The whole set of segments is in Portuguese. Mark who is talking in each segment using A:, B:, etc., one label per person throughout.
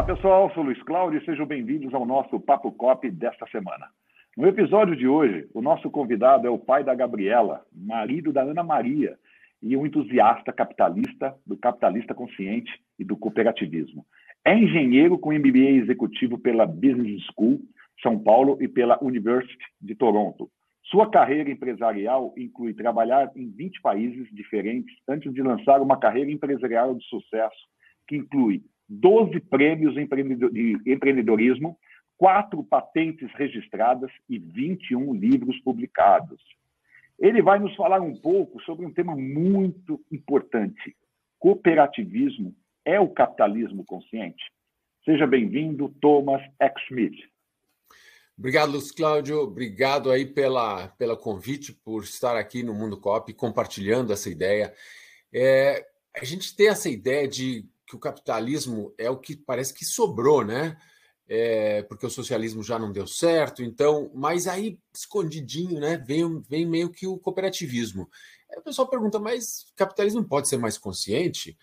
A: Olá pessoal, sou Luiz Cláudio e sejam bem-vindos ao nosso Papo Cop desta semana. No episódio de hoje, o nosso convidado é o pai da Gabriela, marido da Ana Maria e um entusiasta capitalista, do capitalista consciente e do cooperativismo. É engenheiro com MBA executivo pela Business School São Paulo e pela University de Toronto. Sua carreira empresarial inclui trabalhar em 20 países diferentes antes de lançar uma carreira empresarial de sucesso que inclui 12 prêmios de empreendedorismo, quatro patentes registradas e 21 livros publicados. Ele vai nos falar um pouco sobre um tema muito importante: cooperativismo é o capitalismo consciente? Seja bem-vindo, Thomas X. Schmidt.
B: Obrigado, Luiz Cláudio. Obrigado aí pela, pela convite, por estar aqui no Mundo Cop, compartilhando essa ideia. É, a gente tem essa ideia de que o capitalismo é o que parece que sobrou, né? É, porque o socialismo já não deu certo, então, mas aí escondidinho, né? Vem, vem meio que o cooperativismo. Aí o pessoal pergunta, mas capitalismo pode ser mais consciente?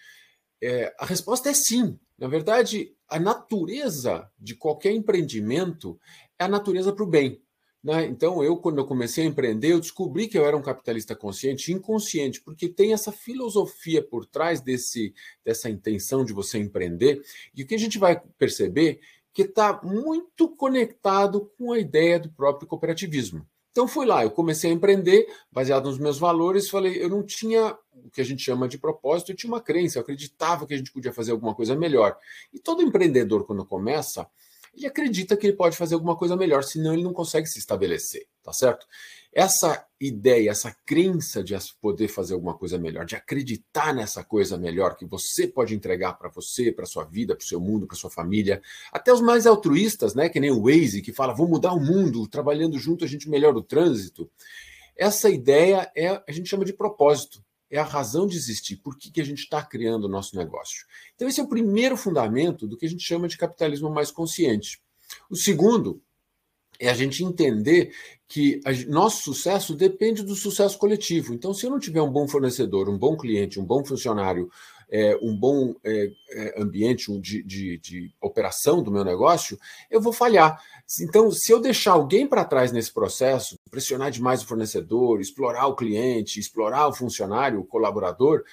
B: É, a resposta é sim. Na verdade, a natureza de qualquer empreendimento é a natureza para o bem. Né? Então, eu, quando eu comecei a empreender, eu descobri que eu era um capitalista consciente e inconsciente, porque tem essa filosofia por trás desse, dessa intenção de você empreender. E o que a gente vai perceber que está muito conectado com a ideia do próprio cooperativismo. Então fui lá, eu comecei a empreender baseado nos meus valores, falei, eu não tinha o que a gente chama de propósito, eu tinha uma crença, eu acreditava que a gente podia fazer alguma coisa melhor. E todo empreendedor quando começa, ele acredita que ele pode fazer alguma coisa melhor, senão ele não consegue se estabelecer, tá certo? Essa ideia, essa crença de poder fazer alguma coisa melhor, de acreditar nessa coisa melhor que você pode entregar para você, para sua vida, para o seu mundo, para sua família, até os mais altruístas, né, que nem o Waze, que fala, vou mudar o mundo, trabalhando junto a gente melhora o trânsito. Essa ideia é a gente chama de propósito é a razão de existir, por que, que a gente está criando o nosso negócio. Então, esse é o primeiro fundamento do que a gente chama de capitalismo mais consciente. O segundo é a gente entender que a, nosso sucesso depende do sucesso coletivo. Então, se eu não tiver um bom fornecedor, um bom cliente, um bom funcionário, é, um bom é, é, ambiente de, de, de, operação do meu negócio, eu vou falhar. Então, se eu deixar alguém para trás nesse processo, pressionar demais o fornecedor, explorar o cliente, explorar o funcionário, o colaborador,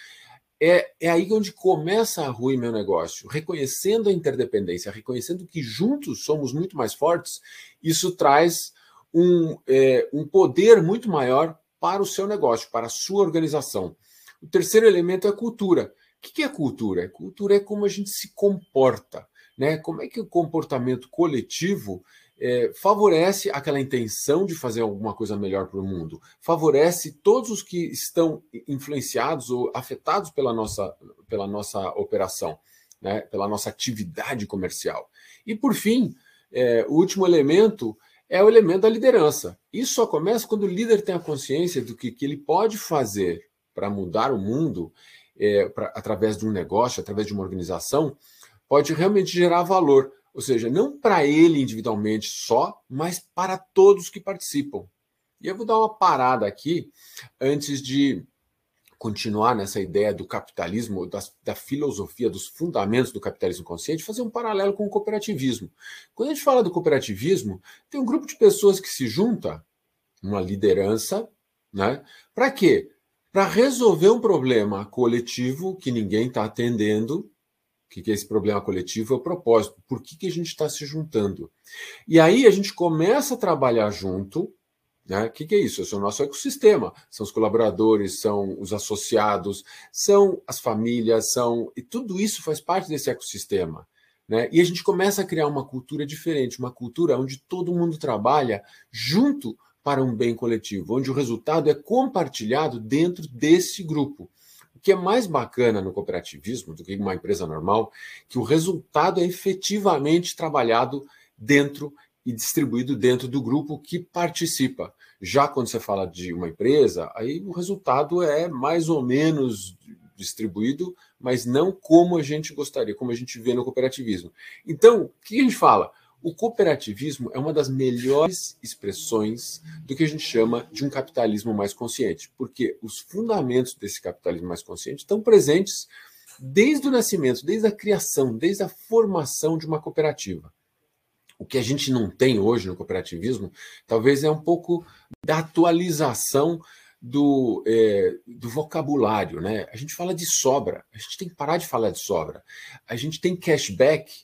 B: é, é aí onde começa a ruir meu negócio. Reconhecendo a interdependência, reconhecendo que juntos somos muito mais fortes, isso traz um, é, um poder muito maior para o seu negócio, para a sua organização. O terceiro elemento é cultura. O que é cultura? Cultura é como a gente se comporta, né? Como é que o comportamento coletivo é, favorece aquela intenção de fazer alguma coisa melhor para o mundo, favorece todos os que estão influenciados ou afetados pela nossa, pela nossa operação, né? pela nossa atividade comercial. E por fim, é, o último elemento é o elemento da liderança. Isso só começa quando o líder tem a consciência do que, que ele pode fazer para mudar o mundo é, pra, através de um negócio, através de uma organização, pode realmente gerar valor. Ou seja, não para ele individualmente só, mas para todos que participam. E eu vou dar uma parada aqui antes de continuar nessa ideia do capitalismo, da, da, filosofia, dos fundamentos do capitalismo consciente, fazer um paralelo com o cooperativismo. Quando a gente fala do cooperativismo, tem um grupo de pessoas que se junta, uma liderança, né? Para quê? para resolver um problema coletivo que ninguém está atendendo. Que, que é esse problema coletivo? É o propósito. Por que, que a gente está se juntando? E aí a gente começa a trabalhar junto. Né? O que, que é isso? Esse é o nosso ecossistema. São os colaboradores, são os associados, são as famílias, são. E tudo isso faz parte desse ecossistema. Né? E a gente começa a criar uma cultura diferente, uma cultura onde todo mundo trabalha junto para um bem coletivo, onde o resultado é compartilhado dentro desse grupo. Que é mais bacana no cooperativismo do que uma empresa normal, que o resultado é efetivamente trabalhado dentro e distribuído dentro do grupo que participa. Já quando você fala de uma empresa, aí o resultado é mais ou menos distribuído, mas não como a gente gostaria, como a gente vê no cooperativismo. Então, o que a gente fala? O cooperativismo é uma das melhores expressões do que a gente chama de um capitalismo mais consciente, porque os fundamentos desse capitalismo mais consciente estão presentes desde o nascimento, desde a criação, desde a formação de uma cooperativa. O que a gente não tem hoje no cooperativismo, talvez é um pouco da atualização do, é, do vocabulário. Né? A gente fala de sobra, a gente tem que parar de falar de sobra. A gente tem cashback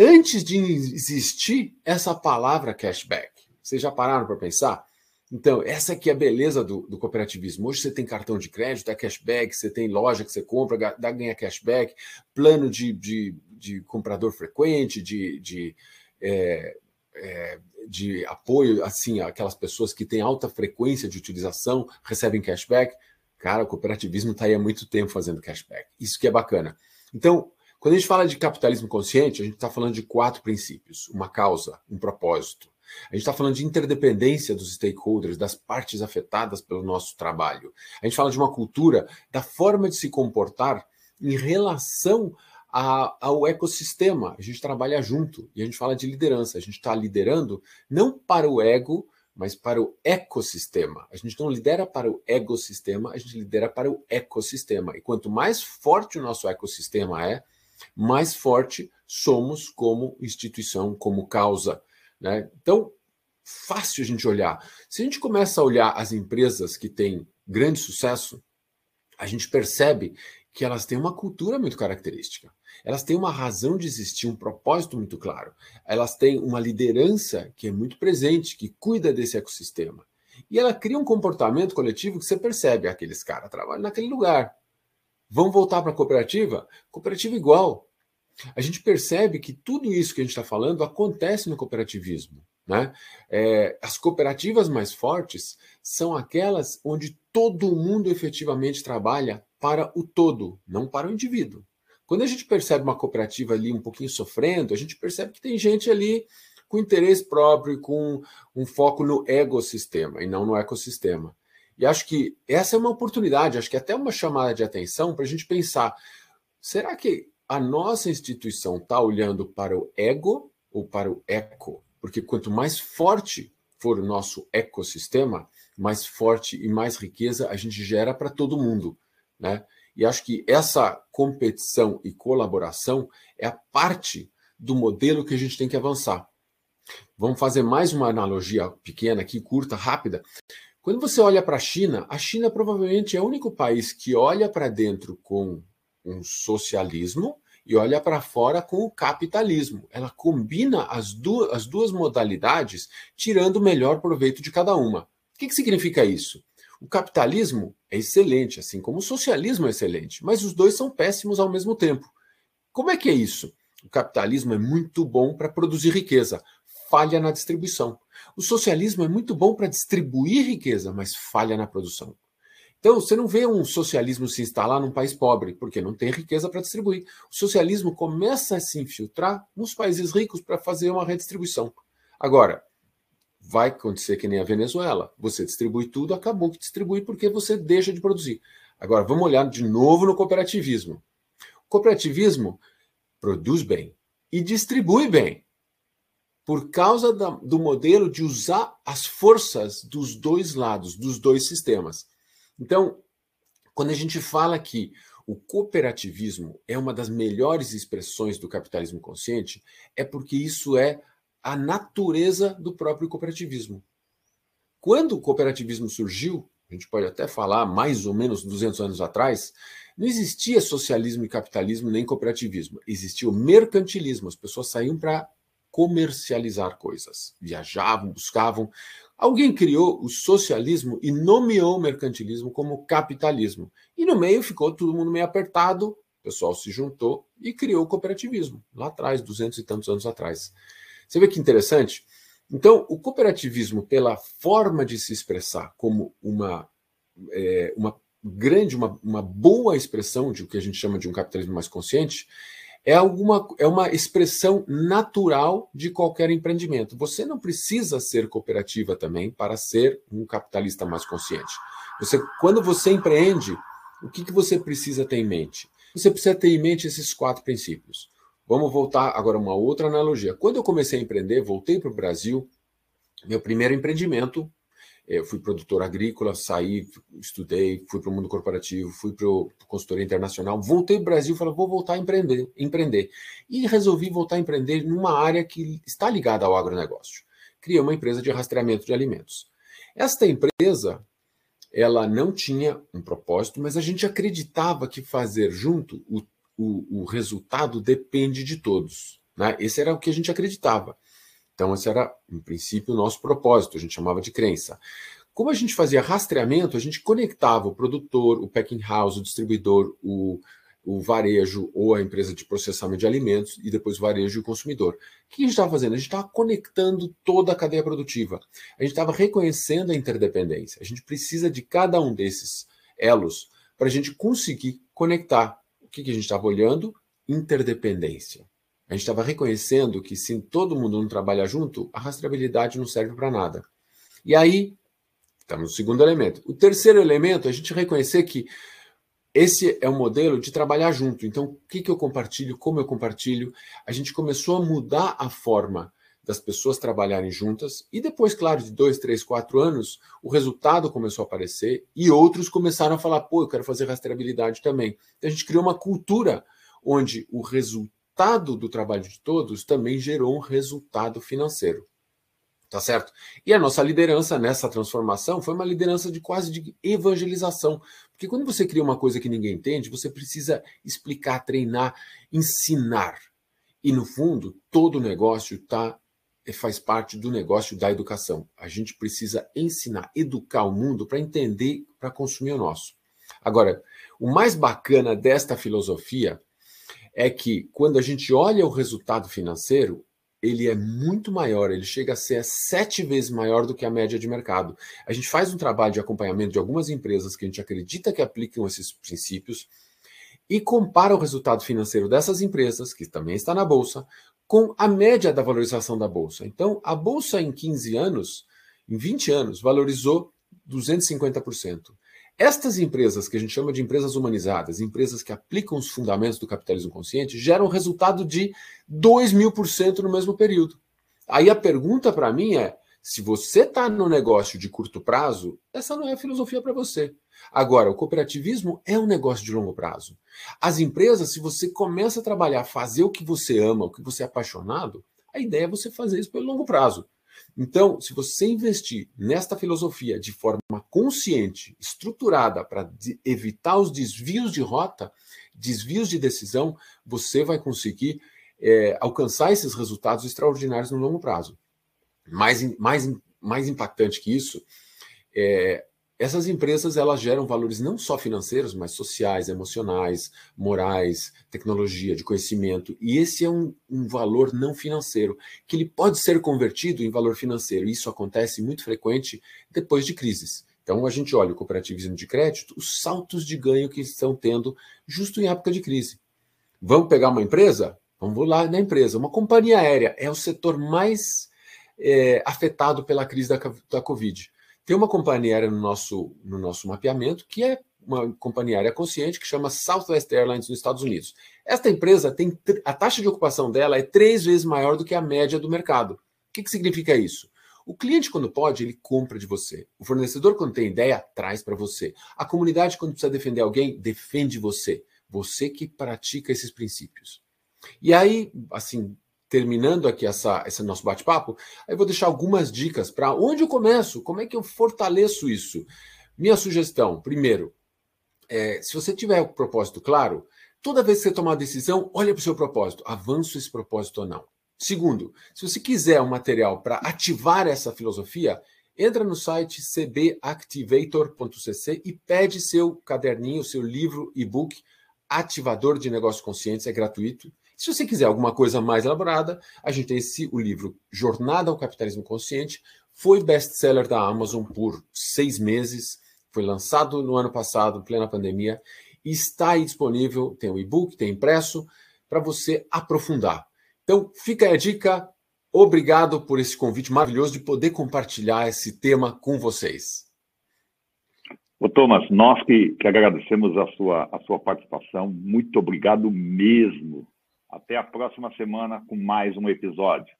B: antes de existir essa palavra cashback. Vocês já pararam para pensar? Então, essa aqui é a beleza do, do, cooperativismo. Hoje você tem cartão de crédito, é cashback, você tem loja que você compra, dá, ganha cashback, plano de, de, de comprador frequente, de, de, é, é, de apoio, assim, aquelas pessoas que têm alta frequência de utilização, recebem cashback. Cara, o cooperativismo está aí há muito tempo fazendo cashback. Isso que é bacana. Então, quando a gente fala de capitalismo consciente, a gente está falando de quatro princípios: uma causa, um propósito, a gente está falando de interdependência dos stakeholders, das partes afetadas pelo nosso trabalho. A gente fala de uma cultura da forma de se comportar em relação a, ao ecossistema. A gente trabalha junto e a gente fala de liderança. A gente está liderando não para o ego, mas para o ecossistema. A gente não lidera para o ecossistema, a gente lidera para o ecossistema. E quanto mais forte o nosso ecossistema é, mais forte somos como instituição, como causa. Né? Então, fácil a gente olhar. Se a gente começa a olhar as empresas que têm grande sucesso, a gente percebe que elas têm uma cultura muito característica. Elas têm uma razão de existir, um propósito muito claro. Elas têm uma liderança que é muito presente, que cuida desse ecossistema. E ela cria um comportamento coletivo que você percebe, aqueles caras trabalham naquele lugar. Vão voltar para a cooperativa? Cooperativa igual a gente percebe que tudo isso que a gente está falando acontece no cooperativismo. Né? É, as cooperativas mais fortes são aquelas onde todo mundo efetivamente trabalha para o todo, não para o indivíduo. Quando a gente percebe uma cooperativa ali um pouquinho sofrendo, a gente percebe que tem gente ali com interesse próprio e com um foco no ecossistema e não no ecossistema. E acho que essa é uma oportunidade, acho que até uma chamada de atenção para a gente pensar: será que a nossa instituição está olhando para o ego ou para o eco? Porque quanto mais forte for o nosso ecossistema, mais forte e mais riqueza a gente gera para todo mundo, né? E acho que essa competição e colaboração é a parte do modelo que a gente tem que avançar. Vamos fazer mais uma analogia pequena aqui, curta, rápida. Quando você olha para a China, a China provavelmente é o único país que olha para dentro com um socialismo e olha para fora com o capitalismo. Ela combina as duas, as duas modalidades, tirando o melhor proveito de cada uma. O que, que significa isso? O capitalismo é excelente, assim como o socialismo é excelente, mas os dois são péssimos ao mesmo tempo. Como é que é isso? O capitalismo é muito bom para produzir riqueza, falha na distribuição. O socialismo é muito bom para distribuir riqueza, mas falha na produção. Então, você não vê um socialismo se instalar num país pobre, porque não tem riqueza para distribuir. O socialismo começa a se infiltrar nos países ricos para fazer uma redistribuição. Agora, vai acontecer que nem a Venezuela. Você distribui tudo, acabou que distribui porque você deixa de produzir. Agora, vamos olhar de novo no cooperativismo. O cooperativismo produz bem e distribui bem por causa da, do modelo de usar as forças dos dois lados, dos dois sistemas. Então, quando a gente fala que o cooperativismo é uma das melhores expressões do capitalismo consciente, é porque isso é a natureza do próprio cooperativismo. Quando o cooperativismo surgiu, a gente pode até falar mais ou menos 200 anos atrás, não existia socialismo e capitalismo nem cooperativismo. Existia o mercantilismo. As pessoas saíam para comercializar coisas, viajavam, buscavam Alguém criou o socialismo e nomeou o mercantilismo como capitalismo. E no meio ficou todo mundo meio apertado, o pessoal se juntou e criou o cooperativismo, lá atrás, duzentos e tantos anos atrás. Você vê que interessante? Então, o cooperativismo, pela forma de se expressar como uma, é, uma grande, uma, uma boa expressão de o que a gente chama de um capitalismo mais consciente, é, alguma, é uma expressão natural de qualquer empreendimento. Você não precisa ser cooperativa também para ser um capitalista mais consciente. Você, quando você empreende, o que, que você precisa ter em mente? Você precisa ter em mente esses quatro princípios. Vamos voltar agora a uma outra analogia. Quando eu comecei a empreender, voltei para o Brasil, meu primeiro empreendimento Eu fui produtor agrícola, saí, estudei, fui para o mundo corporativo, fui para o consultoria internacional, voltei para o Brasil e falei, vou voltar a empreender, empreender. E resolvi voltar a empreender numa área que está ligada ao agronegócio. Criei uma empresa de rastreamento de alimentos. Esta empresa, ela não tinha um propósito, mas a gente acreditava que fazer junto o, o, o resultado depende de todos. Né? Esse era o que a gente acreditava. Então, esse era, em princípio, o nosso propósito, a gente chamava de crença. Como a gente fazia rastreamento, a gente conectava o produtor, o packing house, o distribuidor, o, o varejo ou a empresa de processamento de alimentos e depois o varejo e o consumidor. O que a gente estava fazendo? A gente estava conectando toda a cadeia produtiva. A gente estava reconhecendo a interdependência. A gente precisa de cada um desses elos para a gente conseguir conectar. O que, que a gente estava olhando? Interdependência. A gente estava reconhecendo que se todo mundo não trabalha junto, a rastreabilidade não serve para nada. E aí, estamos no segundo elemento. O terceiro elemento é a gente reconhecer que esse é o modelo de trabalhar junto. Então, o que, que eu compartilho, como eu compartilho. A gente começou a mudar a forma das pessoas trabalharem juntas, e depois, claro, de dois, três, quatro anos, o resultado começou a aparecer e outros começaram a falar: pô, eu quero fazer rastreabilidade também. Então, a gente criou uma cultura onde o resultado resultado do trabalho de todos também gerou um resultado financeiro. Tá certo? E a nossa liderança nessa transformação foi uma liderança de quase de evangelização. Porque quando você cria uma coisa que ninguém entende, você precisa explicar, treinar, ensinar. E no fundo, todo negócio tá faz parte do negócio da educação. A gente precisa ensinar, educar o mundo para entender, para consumir o nosso. Agora, o mais bacana desta filosofia é que quando a gente olha o resultado financeiro, ele é muito maior, ele chega a ser sete vezes maior do que a média de mercado. A gente faz um trabalho de acompanhamento de algumas empresas que a gente acredita que aplicam esses princípios e compara o resultado financeiro dessas empresas, que também está na bolsa, com a média da valorização da bolsa. Então, a bolsa em 15 anos, em 20 anos, valorizou 250%. Estas empresas, que a gente chama de empresas humanizadas, empresas que aplicam os fundamentos do capitalismo consciente, geram resultado de 2 mil por cento no mesmo período. Aí a pergunta para mim é: se você está no negócio de curto prazo, essa não é a filosofia para você. Agora, o cooperativismo é um negócio de longo prazo. As empresas, se você começa a trabalhar, fazer o que você ama, o que você é apaixonado, a ideia é você fazer isso pelo longo prazo. Então, se você investir nesta filosofia de forma consciente, estruturada, para evitar os desvios de rota, desvios de decisão, você vai conseguir é, alcançar esses resultados extraordinários no longo prazo. Mais, mais, mais impactante que isso, é, essas empresas elas geram valores não só financeiros, mas sociais, emocionais, morais, tecnologia, de conhecimento. E esse é um, um, valor não financeiro, que ele pode ser convertido em valor financeiro. Isso acontece muito frequente depois de crises. Então a gente olha o cooperativismo de crédito, os saltos de ganho que estão tendo justo em época de crise. Vamos pegar uma empresa? Vamos lá na empresa. Uma companhia aérea é o setor mais é, afetado pela crise da, da Covid. Tem uma companhia aérea no nosso, no nosso mapeamento que é uma companhia aérea consciente que chama Southwest Airlines nos Estados Unidos. Esta empresa tem a taxa de ocupação dela é três vezes maior do que a média do mercado. O que, que significa isso? O cliente, quando pode, ele compra de você. O fornecedor, quando tem ideia, traz para você. A comunidade, quando precisa defender alguém, defende você. Você que pratica esses princípios. E aí, assim, terminando aqui essa, esse nosso bate-papo, eu vou deixar algumas dicas para onde eu começo, como é que eu fortaleço isso. Minha sugestão, primeiro, é, se você tiver o propósito claro, toda vez que você tomar uma decisão, olha para o seu propósito, avanço esse propósito ou não. Segundo, se você quiser um material para ativar essa filosofia, entra no site cbactivator.cc e pede seu caderninho, seu livro e-book Ativador de Negócios Conscientes, é gratuito. Se você quiser alguma coisa mais elaborada, a gente tem esse, o livro Jornada ao Capitalismo Consciente, foi best-seller da Amazon por seis meses, foi lançado no ano passado, plena pandemia, e está aí disponível, tem o e-book, tem impresso, para você aprofundar. Então, fica aí a dica. Obrigado por esse convite maravilhoso de poder compartilhar esse tema com vocês.
A: Ô, Thomas, nós que, que agradecemos a sua, a sua participação. Muito obrigado mesmo. Até a próxima semana com mais um episódio.